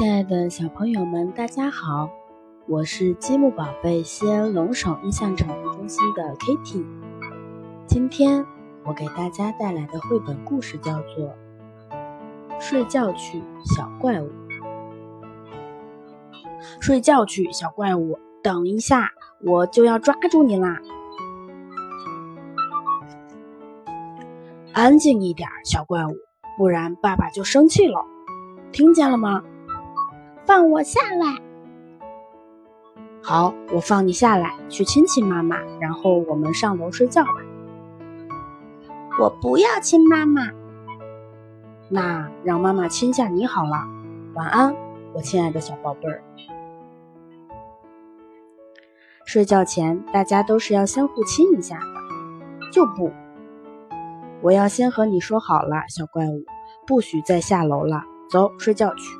亲爱的小朋友们，大家好，我是积木宝贝西安龙首印象宠物中心的 Kitty。今天我给大家带来的绘本故事叫做《睡觉去，小怪物》。睡觉去，小怪物，等一下，我就要抓住你啦！安静一点，小怪物，不然爸爸就生气了。听见了吗？放我下来！好，我放你下来，去亲亲妈妈，然后我们上楼睡觉吧。我不要亲妈妈。那让妈妈亲下你好了。晚安，我亲爱的小宝贝儿。睡觉前大家都是要相互亲一下的，就不。我要先和你说好了，小怪物，不许再下楼了。走，睡觉去。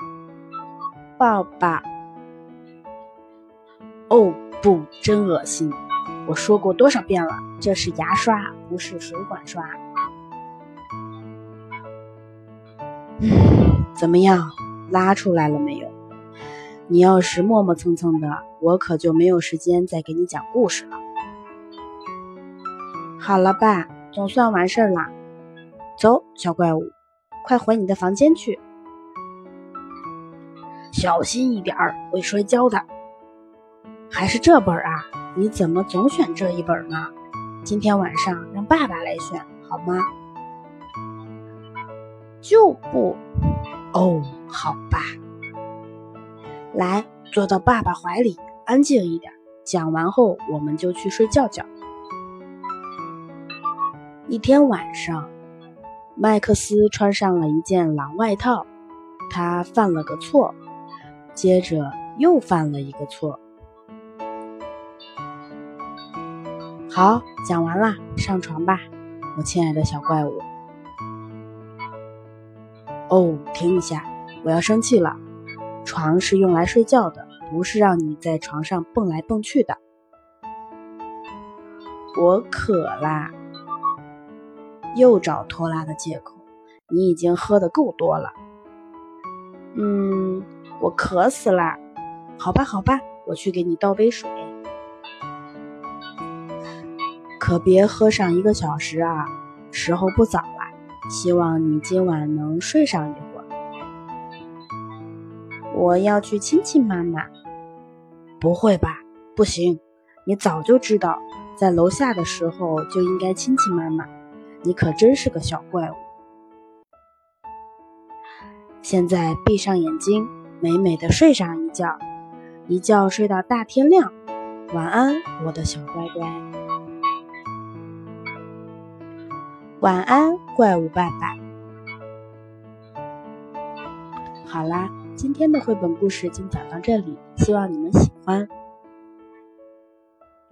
抱抱。哦不，真恶心！我说过多少遍了，这是牙刷，不是水管刷。嗯，怎么样，拉出来了没有？你要是磨磨蹭蹭的，我可就没有时间再给你讲故事了。好了吧，总算完事儿了。走，小怪物，快回你的房间去。小心一点儿，会摔跤的。还是这本啊？你怎么总选这一本呢？今天晚上让爸爸来选好吗？就不。哦，好吧。来，坐到爸爸怀里，安静一点。讲完后，我们就去睡觉觉。一天晚上，麦克斯穿上了一件狼外套，他犯了个错。接着又犯了一个错。好，讲完了，上床吧，我亲爱的小怪物。哦，停一下，我要生气了。床是用来睡觉的，不是让你在床上蹦来蹦去的。我渴啦，又找拖拉的借口。你已经喝的够多了。嗯。我渴死了，好吧，好吧，我去给你倒杯水。可别喝上一个小时啊，时候不早了。希望你今晚能睡上一会儿。我要去亲亲妈妈。不会吧？不行，你早就知道，在楼下的时候就应该亲亲妈妈。你可真是个小怪物。现在闭上眼睛。美美的睡上一觉，一觉睡到大天亮。晚安，我的小乖乖。晚安，怪物爸爸。好啦，今天的绘本故事就讲到这里，希望你们喜欢。